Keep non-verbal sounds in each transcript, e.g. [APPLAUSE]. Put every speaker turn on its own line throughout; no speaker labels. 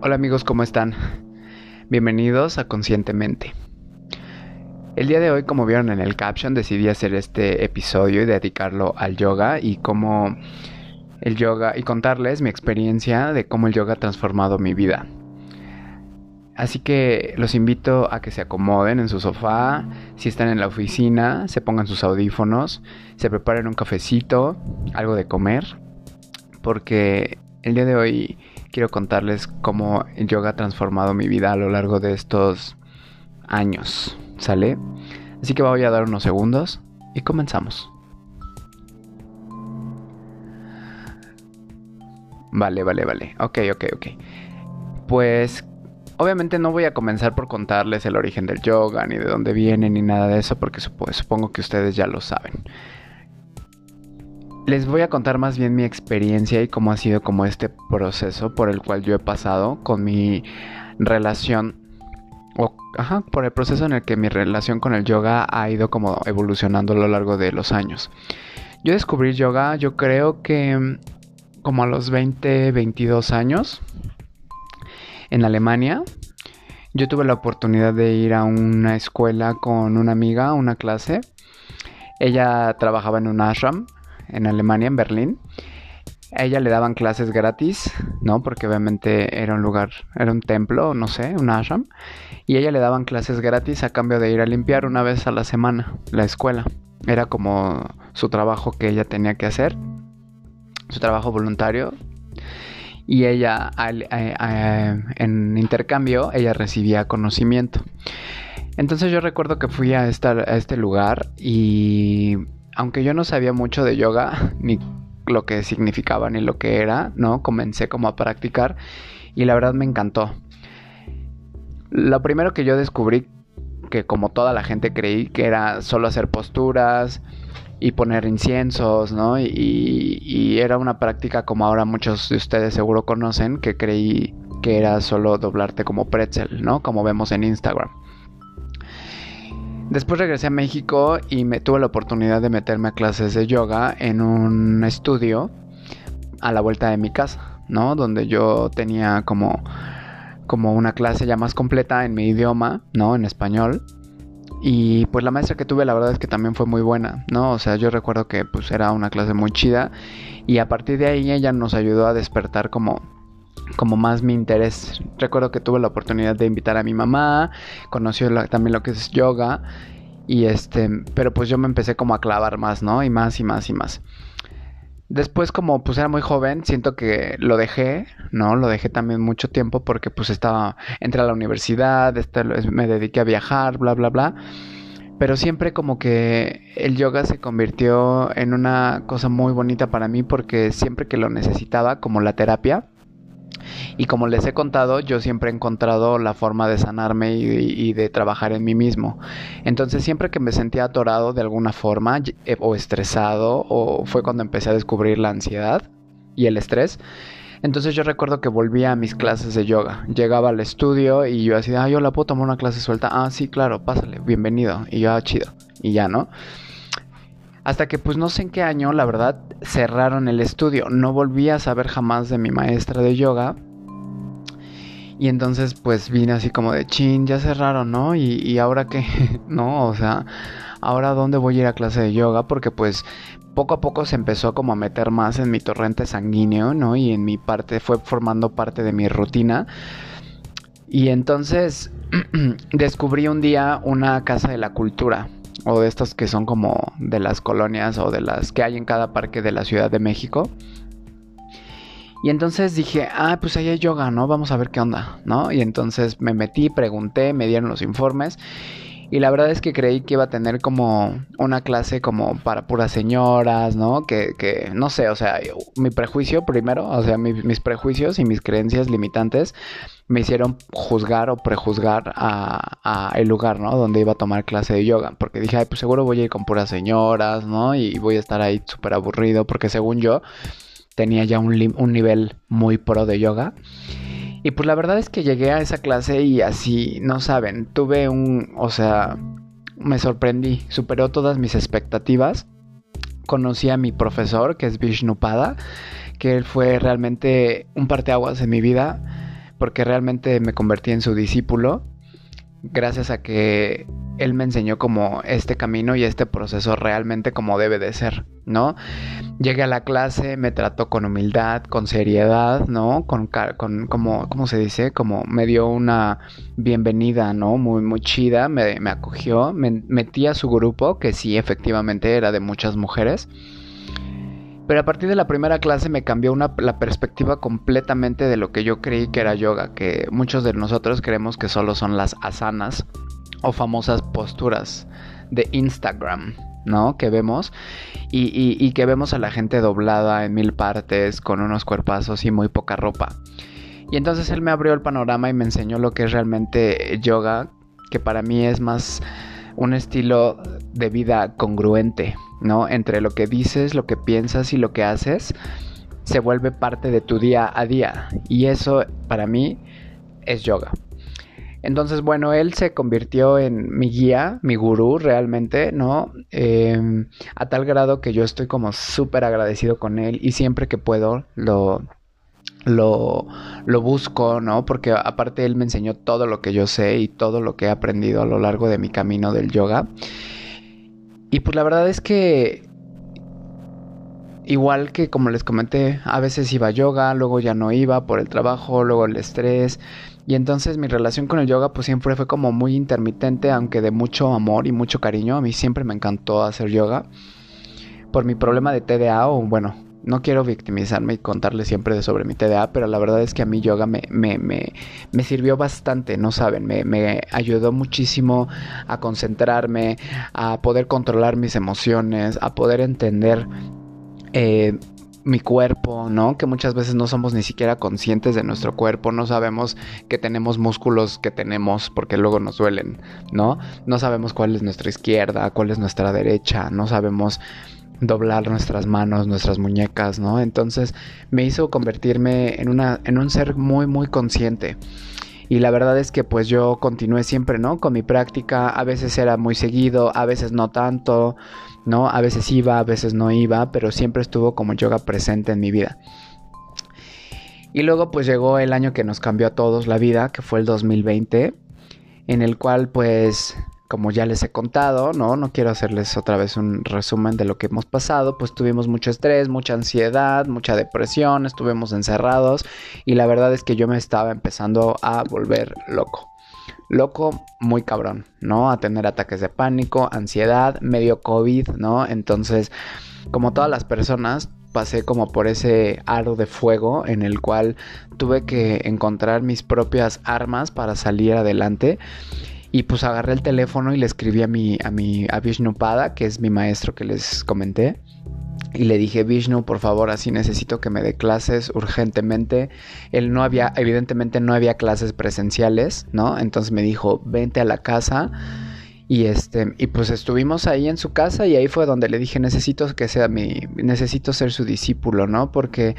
Hola amigos, ¿cómo están? Bienvenidos a Conscientemente. El día de hoy, como vieron en el caption, decidí hacer este episodio y dedicarlo al yoga y cómo el yoga y contarles mi experiencia de cómo el yoga ha transformado mi vida. Así que los invito a que se acomoden en su sofá, si están en la oficina, se pongan sus audífonos, se preparen un cafecito, algo de comer, porque el día de hoy quiero contarles cómo el yoga ha transformado mi vida a lo largo de estos años, ¿sale? Así que voy a dar unos segundos y comenzamos. Vale, vale, vale. Ok, ok, ok. Pues Obviamente no voy a comenzar por contarles el origen del yoga, ni de dónde viene, ni nada de eso, porque supongo que ustedes ya lo saben. Les voy a contar más bien mi experiencia y cómo ha sido como este proceso por el cual yo he pasado con mi relación o, ajá, por el proceso en el que mi relación con el yoga ha ido como evolucionando a lo largo de los años. Yo descubrí yoga, yo creo que mm, como a los 20, 22 años en Alemania. Yo tuve la oportunidad de ir a una escuela con una amiga, una clase. Ella trabajaba en un ashram en Alemania, en Berlín. A ella le daban clases gratis, ¿no? Porque obviamente era un lugar, era un templo, no sé, un ashram. Y ella le daban clases gratis a cambio de ir a limpiar una vez a la semana la escuela. Era como su trabajo que ella tenía que hacer, su trabajo voluntario y ella en intercambio ella recibía conocimiento. Entonces yo recuerdo que fui a, a este lugar y aunque yo no sabía mucho de yoga, [LAUGHS] ni lo que significaba ni lo que era, ¿no? Comencé como a practicar y la verdad me encantó. Lo primero que yo descubrí, que como toda la gente creí que era solo hacer posturas, y poner inciensos, ¿no? Y, era una práctica como ahora muchos de ustedes seguro conocen, que creí que era solo doblarte como pretzel, ¿no? Como vemos en Instagram. Después regresé a México y me tuve la oportunidad de meterme a clases de yoga en un estudio a la vuelta de mi casa, ¿no? Donde yo tenía como, como una clase ya más completa en mi idioma, ¿no? En español y pues la maestra que tuve la verdad es que también fue muy buena, ¿no? O sea, yo recuerdo que pues era una clase muy chida y a partir de ahí ella nos ayudó a despertar como como más mi interés. Recuerdo que tuve la oportunidad de invitar a mi mamá, conoció también lo que es yoga y este, pero pues yo me empecé como a clavar más, ¿no? Y más y más y más. Después como pues era muy joven, siento que lo dejé, ¿no? Lo dejé también mucho tiempo porque pues estaba, entré a la universidad, este, me dediqué a viajar, bla, bla, bla. Pero siempre como que el yoga se convirtió en una cosa muy bonita para mí porque siempre que lo necesitaba, como la terapia, y como les he contado, yo siempre he encontrado la forma de sanarme y, de trabajar en mí mismo. Entonces siempre que me sentía atorado de alguna forma eh, o estresado o fue cuando empecé a descubrir la ansiedad y el estrés. Entonces yo recuerdo que volvía a mis clases de yoga. Llegaba al estudio y yo así, ah, yo la puedo tomar una clase suelta. Ah, sí, claro, pásale, bienvenido. Y yo, ah, chido. Y ya, ¿no? Hasta que pues no sé en qué año, la verdad, cerraron el estudio. No volví a saber jamás de mi maestra de yoga. Y entonces pues vine así como de chin, ya cerraron, ¿no? Y, ahora qué, [LAUGHS] ¿no? O sea, ahora dónde voy a ir a clase de yoga porque pues poco a poco se empezó como a meter más en mi torrente sanguíneo, ¿no? Y en mi parte, fue formando parte de mi rutina. Y entonces [CLEARS THROAT] descubrí un día una casa de la cultura o de estas que son como de las colonias o de las que hay en cada parque de la Ciudad de México. Y entonces dije, ah, pues ahí hay yoga, ¿no? Vamos a ver qué onda, ¿no? Y entonces me metí, pregunté, me dieron los informes y la verdad es que creí que iba a tener como una clase como para puras señoras, ¿no? Que, que no sé, o sea, mi prejuicio primero, o sea, mis prejuicios y mis creencias limitantes me hicieron juzgar o prejuzgar a, a, el lugar, ¿no? Donde iba a tomar clase de yoga. Porque dije, ay, pues seguro voy a ir con puras señoras, ¿no? Y voy a estar ahí súper aburrido porque según yo tenía ya un, un nivel muy pro de yoga. Y pues la verdad es que llegué a esa clase y así, no saben, tuve un, o sea, me sorprendí, superó todas mis expectativas. Conocí a mi profesor, que es Vishnupada, que él fue realmente un parteaguas en mi vida, porque realmente me convertí en su discípulo gracias a que él me enseñó como este camino y este proceso realmente como debe de ser, ¿no? Llegué a la clase, me trató con humildad, con seriedad, ¿no? Con, con como, ¿cómo se dice? Como me dio una bienvenida, ¿no? Muy, muy chida, me, me acogió, me metí a su grupo, que sí, efectivamente era de muchas mujeres. Pero a partir de la primera clase me cambió la perspectiva completamente de lo que yo creí que era yoga, que muchos de nosotros creemos que solo son las asanas o famosas posturas de Instagram, ¿no? Que vemos y, que vemos a la gente doblada en mil partes, con unos cuerpazos y muy poca ropa. Y entonces él me abrió el panorama y me enseñó lo que es realmente yoga, que para mí es más un estilo de vida congruente, ¿no? Entre lo que dices, lo que piensas y lo que haces, se vuelve parte de tu día a día. Y eso para mí es yoga. Entonces, bueno, él se convirtió en mi guía, mi gurú realmente, ¿no? Em, a tal grado que yo estoy como súper agradecido con él y siempre que puedo lo, lo, lo busco, ¿no? Porque aparte él me enseñó todo lo que yo sé y todo lo que he aprendido a lo largo de mi camino del yoga. Y pues la verdad es que igual que como les comenté, a veces iba a yoga, luego ya no iba por el trabajo, luego el estrés. Y entonces mi relación con el yoga pues siempre fue como muy intermitente, aunque de mucho amor y mucho cariño. A mí siempre me encantó hacer yoga. Por mi problema de TDA o bueno, no quiero victimizarme y contarles siempre sobre mi TDA, pero la verdad es que a mí yoga me, me, me, me sirvió bastante, no saben, me, me, ayudó muchísimo a concentrarme, a poder controlar mis emociones, a poder entender eh, mi cuerpo, ¿no? Que muchas veces no somos ni siquiera conscientes de nuestro cuerpo, no sabemos que tenemos músculos que tenemos porque luego nos duelen, ¿no? No sabemos cuál es nuestra izquierda, cuál es nuestra derecha, no sabemos doblar nuestras manos, nuestras muñecas, ¿no? Entonces me hizo convertirme en, una, en un ser muy, muy consciente. Y la verdad es que pues yo continué siempre, ¿no? Con mi práctica, a veces era muy seguido, a veces no tanto, ¿no? A veces iba, a veces no iba, pero siempre estuvo como yoga presente en mi vida. Y luego pues llegó el año que nos cambió a todos la vida, que fue el 2020, en el cual pues como ya les he contado, ¿no? No quiero hacerles otra vez un resumen de lo que hemos pasado, pues tuvimos mucho estrés, mucha ansiedad, mucha depresión, estuvimos encerrados y la verdad es que yo me estaba empezando a volver loco. Loco, muy cabrón, ¿no? A tener ataques de pánico, ansiedad, medio COVID, ¿no? Entonces, como todas las personas, pasé como por ese aro de fuego en el cual tuve que encontrar mis propias armas para salir adelante y pues agarré el teléfono y le escribí a mi, a mi, a Vishnupada, que es mi maestro que les comenté. Y le dije, Vishnu, por favor, así necesito que me dé clases urgentemente. Él no había, evidentemente no había clases presenciales, ¿no? Entonces me dijo, vente a la casa. Y este, y pues estuvimos ahí en su casa y ahí fue donde le dije, necesito que sea mi, necesito ser su discípulo, ¿no? Porque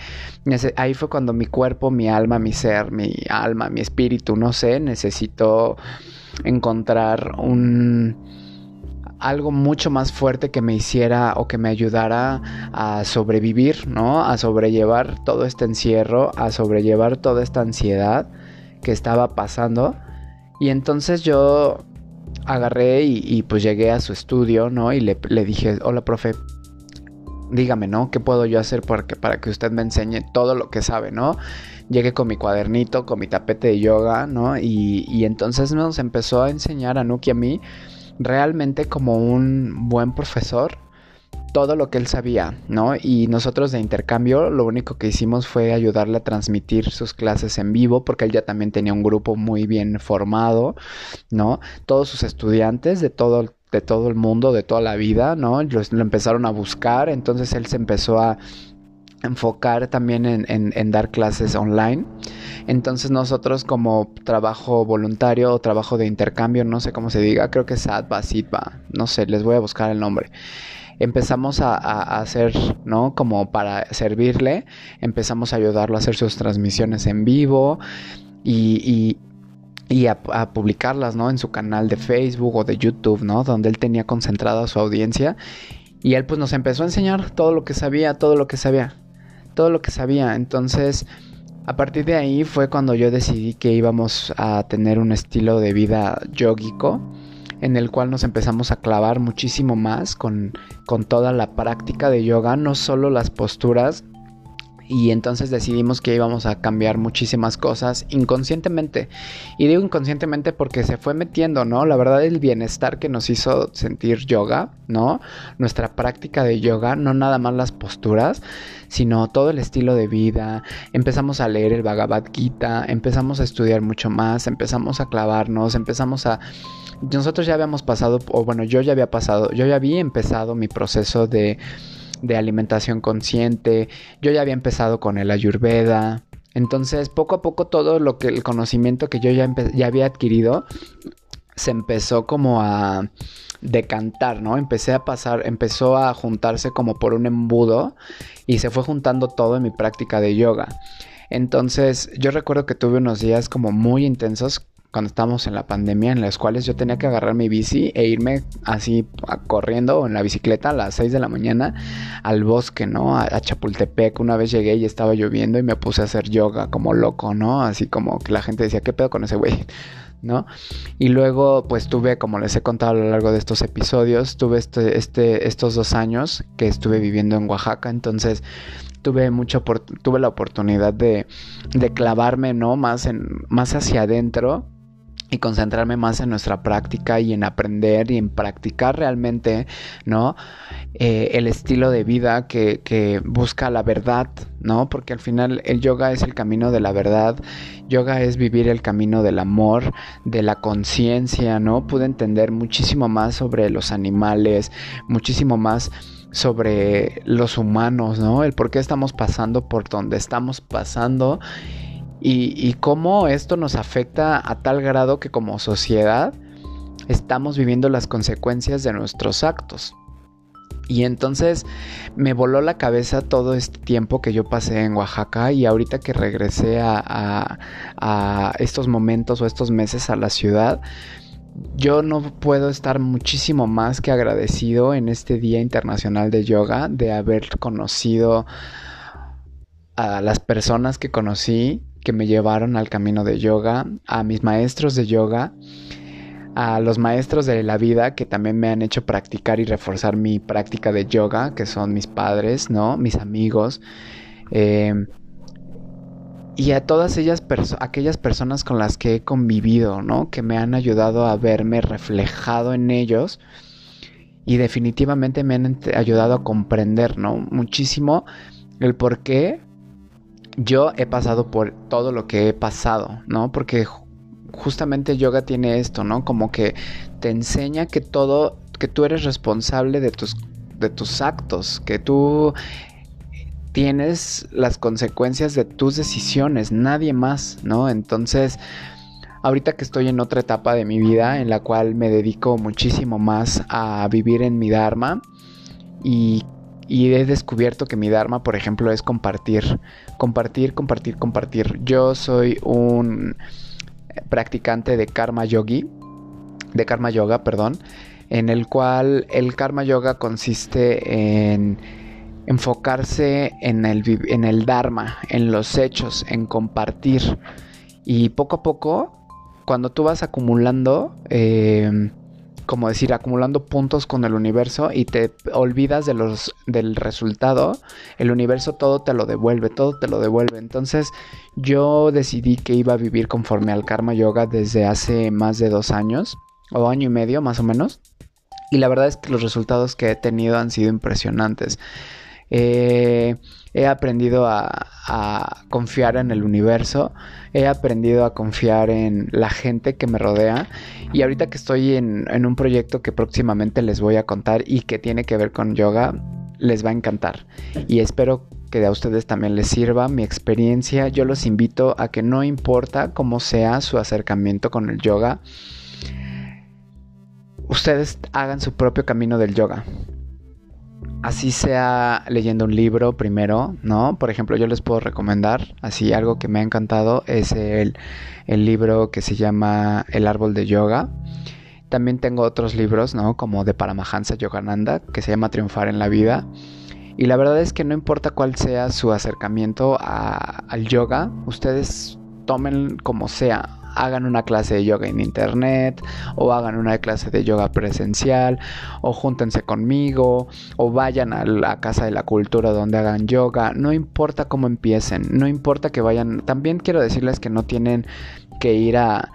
ahí fue cuando mi cuerpo, mi alma, mi ser, mi alma, mi espíritu, no sé, necesito encontrar un algo mucho más fuerte que me hiciera o que me ayudara a sobrevivir, ¿no? A sobrellevar todo este encierro, a sobrellevar toda esta ansiedad que estaba pasando. Y entonces yo agarré y, pues llegué a su estudio, ¿no? Y le, dije, hola, profe, dígame, ¿no? ¿Qué puedo yo hacer para que, para que usted me enseñe todo lo que sabe, ¿no? llegué con mi cuadernito, con mi tapete de yoga, ¿no? Y, entonces nos empezó a enseñar a Nuki a mí realmente como un buen profesor todo lo que él sabía, ¿no? Y nosotros de intercambio lo único que hicimos fue ayudarle a transmitir sus clases en vivo, porque él ya también tenía un grupo muy bien formado, ¿no? Todos sus estudiantes de todo, de todo el mundo, de toda la vida, ¿no? lo empezaron a buscar, entonces él se empezó a enfocar también en, dar clases online. Entonces nosotros como trabajo voluntario o trabajo de intercambio, no sé cómo se diga, creo que es SATBA, SITBA, no sé, les voy a buscar el nombre. Empezamos a, hacer, ¿no? Como para servirle, empezamos a ayudarlo a hacer sus transmisiones en vivo y, y, a, publicarlas, ¿no? En su canal de Facebook o de YouTube, ¿no? Donde él tenía concentrada su audiencia. Y él pues nos empezó a enseñar todo lo que sabía, todo lo que sabía todo lo que sabía. Entonces, A partir de ahí fue cuando yo decidí que íbamos a tener un estilo de vida yógico en el cual nos empezamos a clavar muchísimo más con, con toda la práctica de yoga, no solo las posturas, y entonces decidimos que íbamos a cambiar muchísimas cosas inconscientemente. Y digo inconscientemente porque se fue metiendo, ¿no? La verdad el bienestar que nos hizo sentir yoga, ¿no? Nuestra práctica de yoga, no nada más las posturas, sino todo el estilo de vida. Empezamos a leer el Bhagavad Gita, empezamos a estudiar mucho más, empezamos a clavarnos, empezamos a nosotros ya habíamos pasado, o bueno, yo ya había pasado, yo ya había empezado mi proceso de, de alimentación consciente, yo ya había empezado con el ayurveda, entonces poco a poco todo lo que el conocimiento que yo ya, había adquirido se empezó como a decantar, ¿no? Empecé a pasar, empezó a juntarse como por un embudo y se fue juntando todo en mi práctica de yoga. Entonces yo recuerdo que tuve unos días como muy intensos cuando estábamos en la pandemia, en las cuales yo tenía que agarrar mi bici e irme así corriendo en la bicicleta a las 6 de la mañana al bosque, ¿no? A, a, Chapultepec. Una vez llegué y estaba lloviendo y me puse a hacer yoga como loco, ¿no? Así como que la gente decía, ¿qué pedo con ese güey? [LAUGHS] ¿no? Y luego, pues tuve, como les he contado a lo largo de estos episodios, tuve este, este, estos dos años que estuve viviendo en Oaxaca, entonces tuve mucho tuve la oportunidad de, de clavarme, ¿no? Más en, más hacia adentro y concentrarme más en nuestra práctica y en aprender y en practicar realmente, ¿no? Eh, el estilo de vida que, que, busca la verdad, ¿no? Porque al final el yoga es el camino de la verdad, yoga es vivir el camino del amor, de la conciencia, ¿no? Pude entender muchísimo más sobre los animales, muchísimo más sobre los humanos, ¿no? El por qué estamos pasando por donde estamos pasando y, cómo esto nos afecta a tal grado que como sociedad estamos viviendo las consecuencias de nuestros actos. Y entonces me voló la cabeza todo este tiempo que yo pasé en Oaxaca y ahorita que regresé a, estos momentos o estos meses a la ciudad, yo no puedo estar muchísimo más que agradecido en este Día Internacional de Yoga de haber conocido a las personas que conocí que me llevaron al camino de yoga, a mis maestros de yoga, a los maestros de la vida que también me han hecho practicar y reforzar mi práctica de yoga, que son mis padres, ¿no? Mis amigos. Eh, y a todas ellas aquellas personas con las que he convivido, ¿no? Que me han ayudado a verme reflejado en ellos y definitivamente me han ayudado a comprender, ¿no? Muchísimo el por qué yo he pasado por todo lo que he pasado, ¿no? Porque justamente yoga tiene esto, ¿no? Como que te enseña que todo, que tú eres responsable de tus, de tus actos, que tú tienes las consecuencias de tus decisiones, nadie más, ¿no? Entonces, ahorita que estoy en otra etapa de mi vida en la cual me dedico muchísimo más a vivir en mi Dharma y y he descubierto que mi Dharma, por ejemplo, es compartir, compartir, compartir, compartir. Yo soy un practicante de Karma Yogi, de Karma Yoga, perdón, en el cual el Karma Yoga consiste en enfocarse en el, en el Dharma, en los hechos, en compartir. Y poco a poco, cuando tú vas acumulando eh, como decir, acumulando puntos con el universo y te olvidas de los, del resultado, el universo todo te lo devuelve, todo te lo devuelve. Entonces yo decidí que iba a vivir conforme al karma yoga desde hace más de dos años, o año y medio más o menos. Y la verdad es que los resultados que he tenido han sido impresionantes. Eh, he aprendido a, confiar en el universo, he aprendido a confiar en la gente que me rodea y ahorita que estoy en, en, un proyecto que próximamente les voy a contar y que tiene que ver con yoga, les va a encantar y espero que a ustedes también les sirva mi experiencia. Yo los invito a que no importa cómo sea su acercamiento con el yoga, ustedes hagan su propio camino del yoga así sea leyendo un libro primero, ¿no? Por ejemplo, yo les puedo recomendar, así algo que me ha encantado es el, libro que se llama El árbol de yoga. También tengo otros libros, ¿no? Como de Paramahansa Yogananda, que se llama Triunfar en la vida. Y la verdad es que no importa cuál sea su acercamiento al yoga, ustedes tomen como sea hagan una clase de yoga en internet o hagan una clase de yoga presencial o júntense conmigo o vayan a la casa de la cultura donde hagan yoga, no importa cómo empiecen, no importa que vayan, también quiero decirles que no tienen que ir a,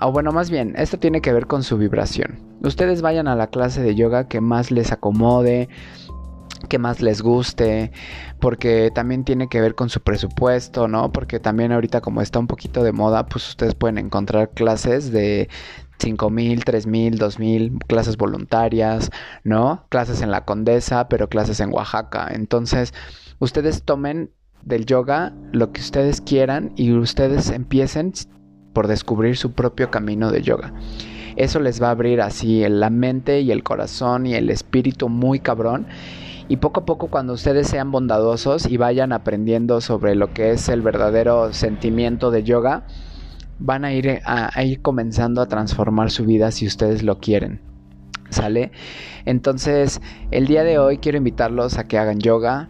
o bueno, más bien, esto tiene que ver con su vibración. Ustedes vayan a la clase de yoga que más les acomode, que más les guste, porque también tiene que ver con su presupuesto, ¿no? Porque también ahorita como está un poquito de moda, pues ustedes pueden encontrar clases de 5 mil, 3 mil, 2 mil, clases voluntarias, ¿no? Clases en la Condesa, pero clases en Oaxaca. Entonces, ustedes tomen del yoga lo que ustedes quieran y ustedes empiecen por descubrir su propio camino de yoga. Eso les va a abrir así la mente y el corazón y el espíritu muy cabrón y poco a poco cuando ustedes sean bondadosos y vayan aprendiendo sobre lo que es el verdadero sentimiento de yoga, van a ir, a, ir comenzando a transformar su vida si ustedes lo quieren. ¿Sale? Entonces, el día de hoy quiero invitarlos a que hagan yoga,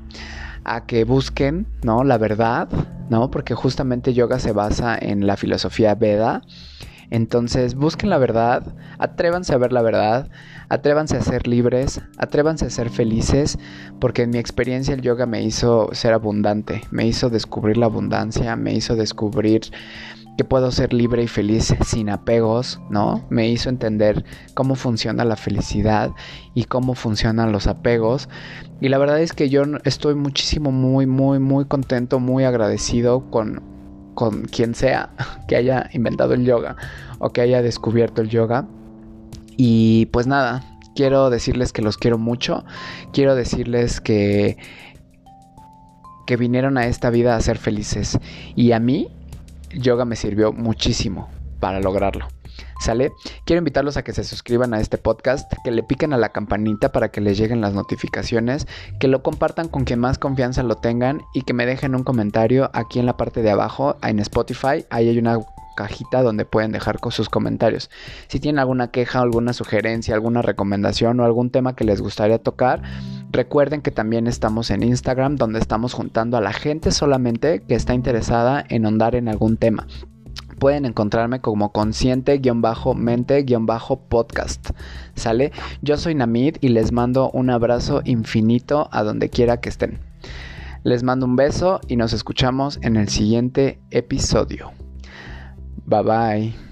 a que busquen, ¿no? La verdad, ¿no? Porque justamente yoga se basa en la filosofía Veda. Entonces, busquen la verdad, atrévanse a ver la verdad, atrévanse a ser libres, atrévanse a ser felices, porque en mi experiencia el yoga me hizo ser abundante, me hizo descubrir la abundancia, me hizo descubrir que puedo ser libre y feliz sin apegos, ¿no? Me hizo entender cómo funciona la felicidad y cómo funcionan los apegos. Y la verdad es que yo estoy muchísimo, muy, muy, muy contento, muy agradecido con, con quien sea que haya inventado el yoga o que haya descubierto el yoga. Y pues nada, quiero decirles que los quiero mucho. Quiero decirles que que vinieron a esta vida a ser felices. Y a mí, yoga me sirvió muchísimo para lograrlo. ¿Sale? Quiero invitarlos a que se suscriban a este podcast, que le piquen a la campanita para que les lleguen las notificaciones, que lo compartan con quien más confianza lo tengan y que me dejen un comentario aquí en la parte de abajo en Spotify. Ahí hay una cajita donde pueden dejar sus comentarios. Si tienen alguna queja, alguna sugerencia, alguna recomendación o algún tema que les gustaría tocar, recuerden que también estamos en Instagram donde estamos juntando a la gente solamente que está interesada en ahondar en algún tema. Pueden encontrarme como consciente-mente-podcast. ¿Sale? Yo soy Namid y les mando un abrazo infinito a donde quiera que estén. Les mando un beso y nos escuchamos en el siguiente episodio. Bye bye.